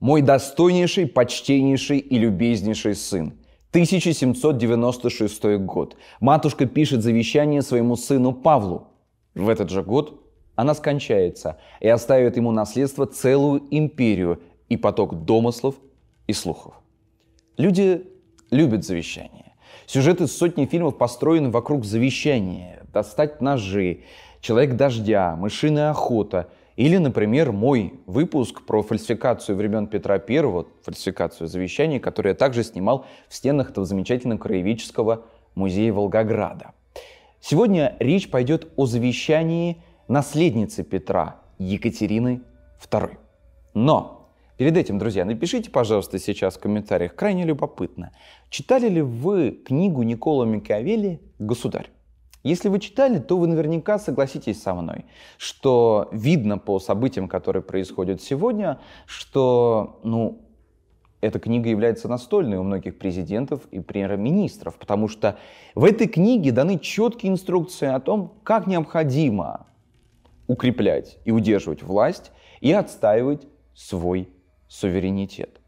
Мой достойнейший, почтеннейший и любезнейший сын. 1796 год. Матушка пишет завещание своему сыну Павлу. В этот же год она скончается и оставит ему наследство целую империю и поток домыслов и слухов. Люди любят завещания. Сюжеты сотни фильмов построены вокруг завещания. Достать ножи, человек дождя, мышиная охота. Или, например, мой выпуск про фальсификацию времен Петра I, фальсификацию завещаний, который я также снимал в стенах этого замечательного краеведческого музея Волгограда. Сегодня речь пойдет о завещании наследницы Петра Екатерины II. Но Перед этим, друзья, напишите, пожалуйста, сейчас в комментариях, крайне любопытно, читали ли вы книгу Никола Макиавелли «Государь»? Если вы читали, то вы наверняка согласитесь со мной, что видно по событиям, которые происходят сегодня, что ну, эта книга является настольной у многих президентов и премьер-министров, потому что в этой книге даны четкие инструкции о том, как необходимо укреплять и удерживать власть и отстаивать свой суверенитет.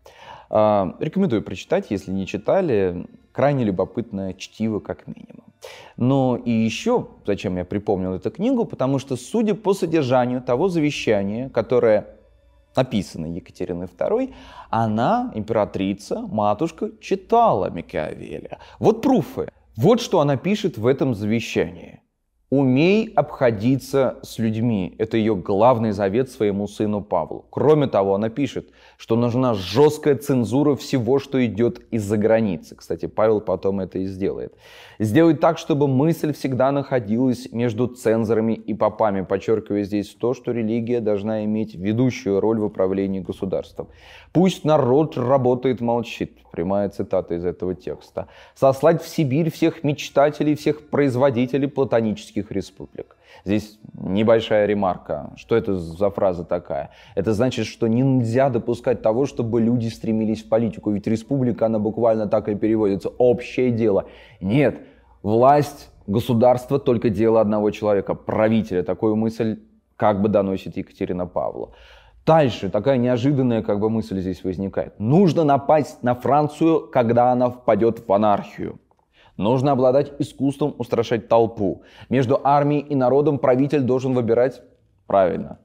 А, рекомендую прочитать, если не читали. Крайне любопытное чтиво, как минимум. Но и еще, зачем я припомнил эту книгу, потому что, судя по содержанию того завещания, которое написано Екатериной II, она, императрица, матушка, читала Микиавеля. Вот пруфы. Вот что она пишет в этом завещании. Умей обходиться с людьми. Это ее главный завет своему сыну Павлу. Кроме того, она пишет, что нужна жесткая цензура всего, что идет из-за границы. Кстати, Павел потом это и сделает. Сделать так, чтобы мысль всегда находилась между цензорами и попами, подчеркивая здесь то, что религия должна иметь ведущую роль в управлении государством. Пусть народ работает, молчит. Прямая цитата из этого текста. Сослать в Сибирь всех мечтателей, всех производителей платонических республик. Здесь небольшая ремарка. Что это за фраза такая? Это значит, что нельзя допускать того, чтобы люди стремились в политику. Ведь республика, она буквально так и переводится. Общее дело. Нет, власть, государство только дело одного человека, правителя. Такую мысль как бы доносит Екатерина Павлова. Дальше такая неожиданная как бы мысль здесь возникает. Нужно напасть на Францию, когда она впадет в анархию. Нужно обладать искусством устрашать толпу. Между армией и народом правитель должен выбирать правильно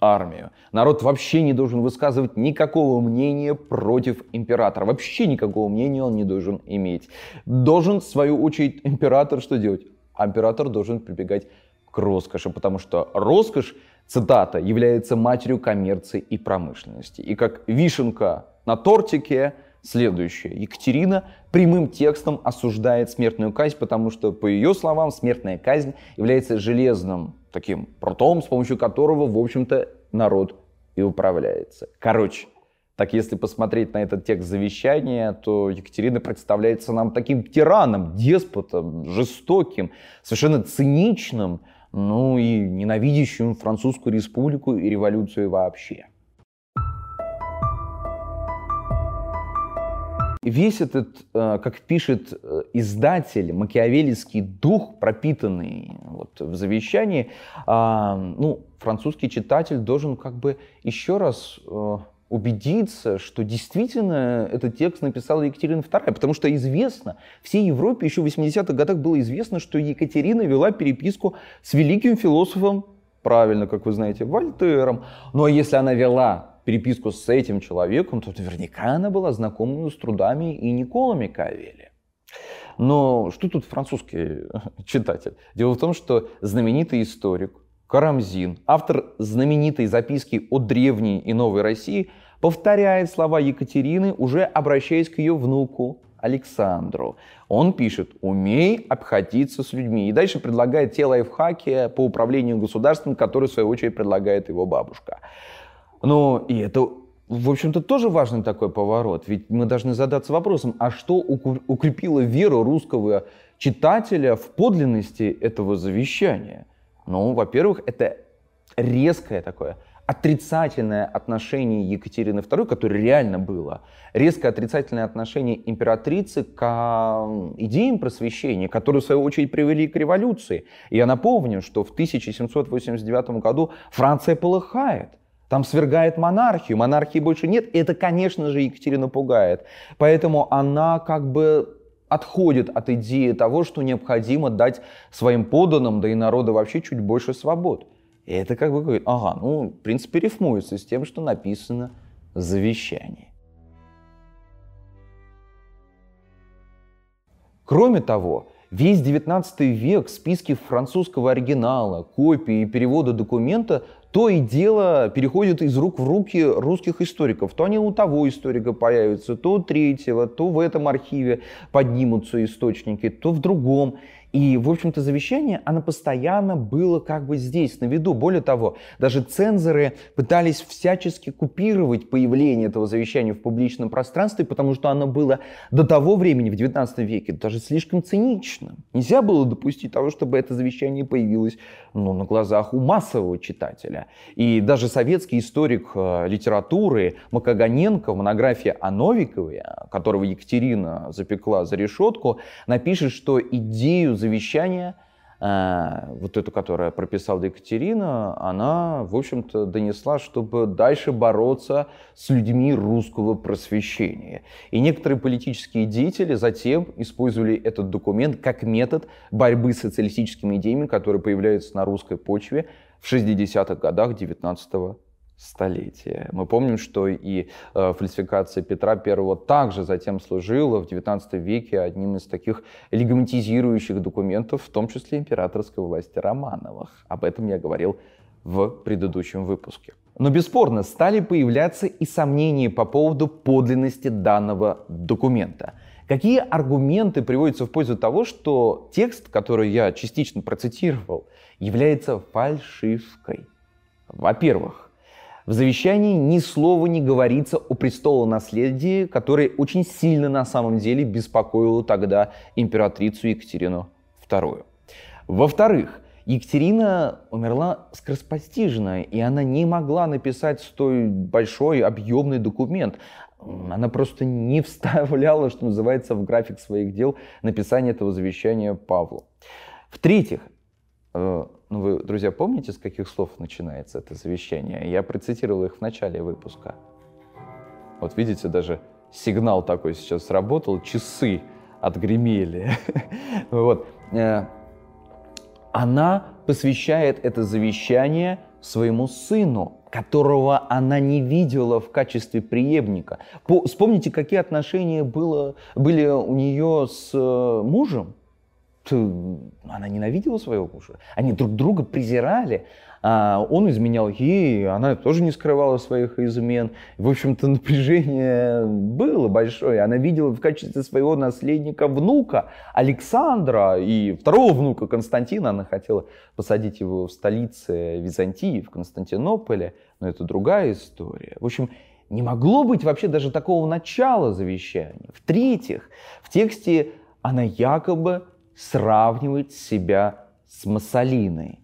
армию. Народ вообще не должен высказывать никакого мнения против императора. Вообще никакого мнения он не должен иметь. Должен, в свою очередь, император что делать? А император должен прибегать к роскоши, потому что роскошь цитата, является матерью коммерции и промышленности. И как вишенка на тортике следующее. Екатерина прямым текстом осуждает смертную казнь, потому что, по ее словам, смертная казнь является железным таким прутом, с помощью которого, в общем-то, народ и управляется. Короче, так если посмотреть на этот текст завещания, то Екатерина представляется нам таким тираном, деспотом, жестоким, совершенно циничным, ну и ненавидящим Французскую республику и революцию вообще. Весь этот, э, как пишет э, издатель, макиавеллийский дух, пропитанный вот в завещании, а, ну, французский читатель должен как бы еще раз э, убедиться, что действительно этот текст написала Екатерина II, потому что известно, всей Европе еще в 80-х годах было известно, что Екатерина вела переписку с великим философом, правильно, как вы знаете, Вольтером. Но если она вела переписку с этим человеком, то наверняка она была знакома с трудами и Николами Кавели. Но что тут французский читатель? Дело в том, что знаменитый историк Карамзин, автор знаменитой записки о древней и новой России, повторяет слова Екатерины, уже обращаясь к ее внуку Александру. Он пишет «Умей обходиться с людьми». И дальше предлагает те лайфхаки по управлению государством, которые, в свою очередь, предлагает его бабушка. Ну, и это, в общем-то, тоже важный такой поворот. Ведь мы должны задаться вопросом, а что укрепило веру русского читателя в подлинности этого завещания? Ну, во-первых, это резкое такое отрицательное отношение Екатерины II, которое реально было, резко отрицательное отношение императрицы к идеям просвещения, которые, в свою очередь, привели к революции. И я напомню, что в 1789 году Франция полыхает. Там свергает монархию, монархии больше нет. Это, конечно же, Екатерина пугает. Поэтому она как бы отходит от идеи того, что необходимо дать своим подданным, да и народу вообще чуть больше свобод. И это как бы говорит, ага, ну, в принципе, рифмуется с тем, что написано в завещании. Кроме того, Весь XIX век списки французского оригинала, копии и перевода документа то и дело переходят из рук в руки русских историков. То они у того историка появятся, то у третьего, то в этом архиве поднимутся источники, то в другом. И, в общем-то, завещание, оно постоянно было как бы здесь, на виду. Более того, даже цензоры пытались всячески купировать появление этого завещания в публичном пространстве, потому что оно было до того времени, в XIX веке, даже слишком циничным. Нельзя было допустить того, чтобы это завещание появилось ну, на глазах у массового читателя. И даже советский историк э, литературы Макаганенко в монографии о Новикове, которого Екатерина запекла за решетку, напишет, что идею завещания, э, вот эту, которую прописала Екатерина, она, в общем-то, донесла, чтобы дальше бороться с людьми русского просвещения. И некоторые политические деятели затем использовали этот документ как метод борьбы с социалистическими идеями, которые появляются на русской почве в 60-х годах 19 столетия. Мы помним, что и э, фальсификация Петра I также затем служила в XIX веке одним из таких легиматизирующих документов, в том числе императорской власти Романовых. Об этом я говорил в предыдущем выпуске. Но бесспорно стали появляться и сомнения по поводу подлинности данного документа. Какие аргументы приводятся в пользу того, что текст, который я частично процитировал, является фальшивкой? Во-первых, в завещании ни слова не говорится о престолонаследии, которое очень сильно на самом деле беспокоило тогда императрицу Екатерину II. Во-вторых, Екатерина умерла скороспостижно, и она не могла написать столь большой объемный документ. Она просто не вставляла, что называется, в график своих дел написание этого завещания Павлу. В-третьих, ну, вы, друзья, помните, с каких слов начинается это завещание? Я процитировал их в начале выпуска. Вот видите, даже сигнал такой сейчас сработал, часы отгремели. вот. Э, она посвящает это завещание своему сыну, которого она не видела в качестве преемника. Вспомните, какие отношения было, были у нее с э, мужем она ненавидела своего мужа. Они друг друга презирали. А он изменял ей, она тоже не скрывала своих измен. В общем-то, напряжение было большое. Она видела в качестве своего наследника внука Александра и второго внука Константина. Она хотела посадить его в столице Византии, в Константинополе. Но это другая история. В общем, не могло быть вообще даже такого начала завещания. В-третьих, в тексте она якобы сравнивает себя с Массолиной.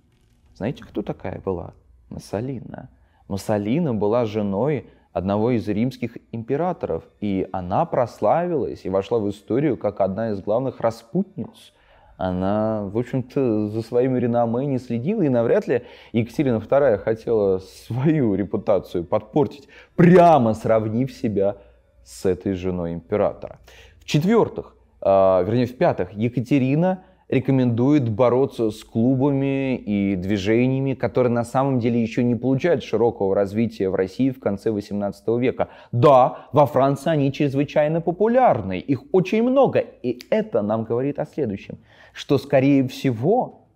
Знаете, кто такая была Массолина? Массолина была женой одного из римских императоров, и она прославилась и вошла в историю как одна из главных распутниц. Она, в общем-то, за своим реноме не следила, и навряд ли Екатерина II хотела свою репутацию подпортить, прямо сравнив себя с этой женой императора. В-четвертых, вернее, в-пятых, Екатерина рекомендует бороться с клубами и движениями, которые на самом деле еще не получают широкого развития в России в конце 18 века. Да, во Франции они чрезвычайно популярны, их очень много, и это нам говорит о следующем, что скорее всего,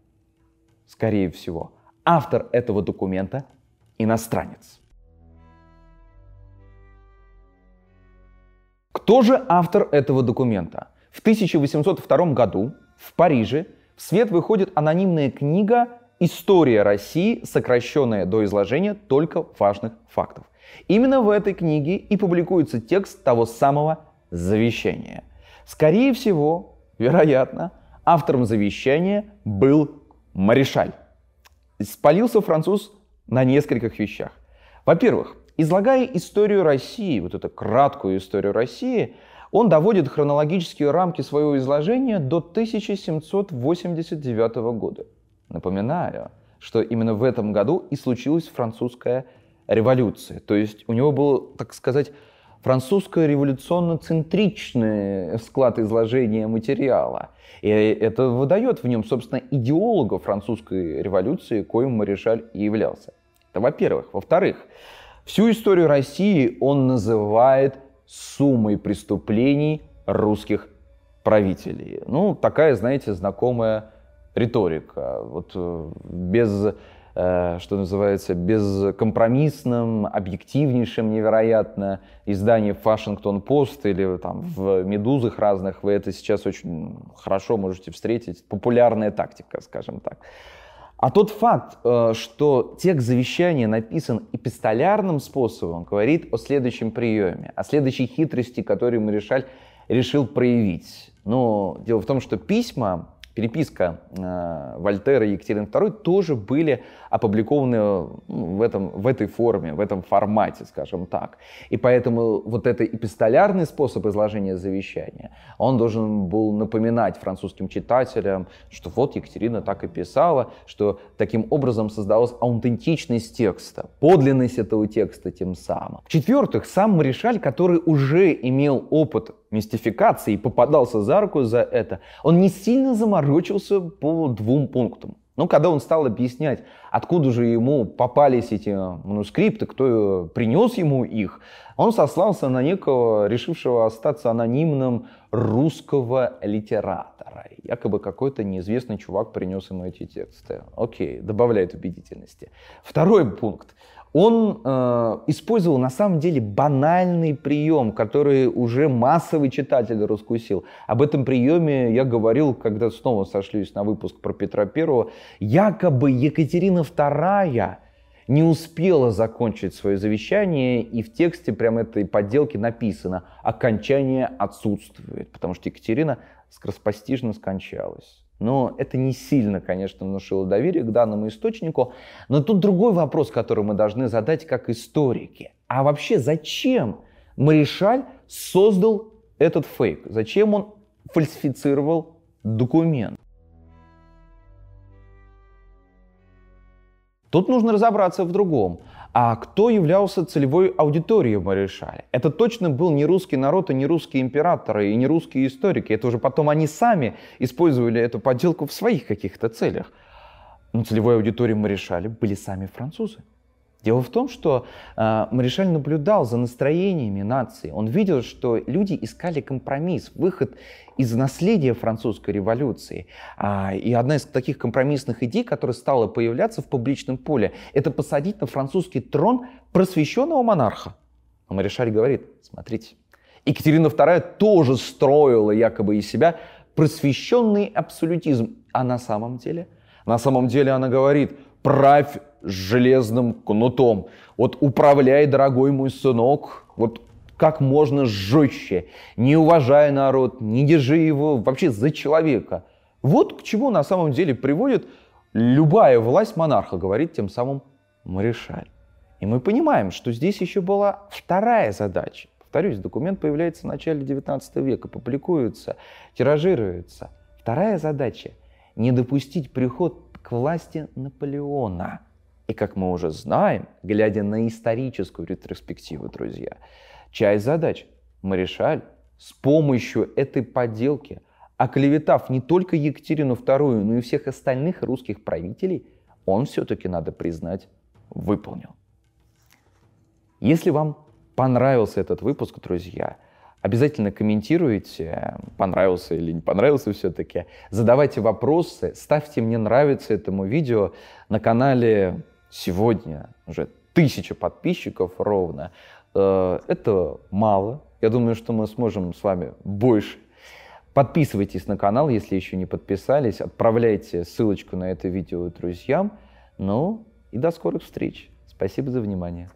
скорее всего, автор этого документа иностранец. Кто же автор этого документа? В 1802 году в Париже в свет выходит анонимная книга «История России, сокращенная до изложения только важных фактов». Именно в этой книге и публикуется текст того самого завещания. Скорее всего, вероятно, автором завещания был Маришаль. Спалился француз на нескольких вещах. Во-первых, излагая историю России, вот эту краткую историю России, он доводит хронологические рамки своего изложения до 1789 года. Напоминаю, что именно в этом году и случилась французская революции. То есть у него был, так сказать, французско революционно-центричный склад изложения материала. И это выдает в нем, собственно, идеолога французской революции, коим Маришаль и являлся. Это во-первых. Во-вторых, всю историю России он называет суммой преступлений русских правителей. Ну, такая, знаете, знакомая риторика. Вот э, без Э, что называется, бескомпромиссным, объективнейшим невероятно издание Washington Post или там в «Медузах» разных, вы это сейчас очень хорошо можете встретить. Популярная тактика, скажем так. А тот факт, э, что текст завещания написан эпистолярным способом, говорит о следующем приеме, о следующей хитрости, которую Маришаль решил проявить. Но дело в том, что письма переписка э, Вольтера и Екатерины II тоже были опубликованы ну, в, этом, в этой форме, в этом формате, скажем так. И поэтому вот этот эпистолярный способ изложения завещания, он должен был напоминать французским читателям, что вот Екатерина так и писала, что таким образом создалась аутентичность текста, подлинность этого текста тем самым. В-четвертых, сам Маришаль, который уже имел опыт мистификации и попадался за руку за это, он не сильно заморочился по двум пунктам. Но когда он стал объяснять, откуда же ему попались эти манускрипты, кто принес ему их, он сослался на некого, решившего остаться анонимным русского литератора. Якобы какой-то неизвестный чувак принес ему эти тексты. Окей, добавляет убедительности. Второй пункт он э, использовал на самом деле банальный прием, который уже массовый читатель раскусил. Об этом приеме я говорил, когда снова сошлюсь на выпуск про Петра Первого. Якобы Екатерина II не успела закончить свое завещание, и в тексте прям этой подделки написано «окончание отсутствует», потому что Екатерина скороспостижно скончалась. Но это не сильно, конечно, внушило доверие к данному источнику. Но тут другой вопрос, который мы должны задать как историки. А вообще зачем Маришаль создал этот фейк? Зачем он фальсифицировал документ? Тут нужно разобраться в другом. А кто являлся целевой аудиторией Маришаля? Это точно был не русский народ и не русские императоры и не русские историки. Это уже потом они сами использовали эту подделку в своих каких-то целях. Но целевой аудиторией Маришаля были сами французы. Дело в том, что э, Маришаль наблюдал за настроениями нации. Он видел, что люди искали компромисс, выход из наследия французской революции. А, и одна из таких компромиссных идей, которая стала появляться в публичном поле, это посадить на французский трон просвещенного монарха. А Маришаль говорит, смотрите, Екатерина II тоже строила якобы из себя просвещенный абсолютизм. А на самом деле? На самом деле она говорит, правь железным кнутом. Вот управляй, дорогой мой сынок, вот как можно жестче, не уважая народ, не держи его вообще за человека. Вот к чему на самом деле приводит любая власть монарха, говорит тем самым Маришаль. И мы понимаем, что здесь еще была вторая задача. Повторюсь, документ появляется в начале 19 века, публикуется, тиражируется. Вторая задача – не допустить приход к власти Наполеона – и как мы уже знаем, глядя на историческую ретроспективу, друзья, часть задач Маришаль с помощью этой подделки, оклеветав не только Екатерину II, но и всех остальных русских правителей, он все-таки, надо признать, выполнил. Если вам понравился этот выпуск, друзья, обязательно комментируйте, понравился или не понравился все-таки. Задавайте вопросы, ставьте мне нравится этому видео на канале сегодня уже тысяча подписчиков ровно. Э, это мало. Я думаю, что мы сможем с вами больше. Подписывайтесь на канал, если еще не подписались. Отправляйте ссылочку на это видео друзьям. Ну и до скорых встреч. Спасибо за внимание.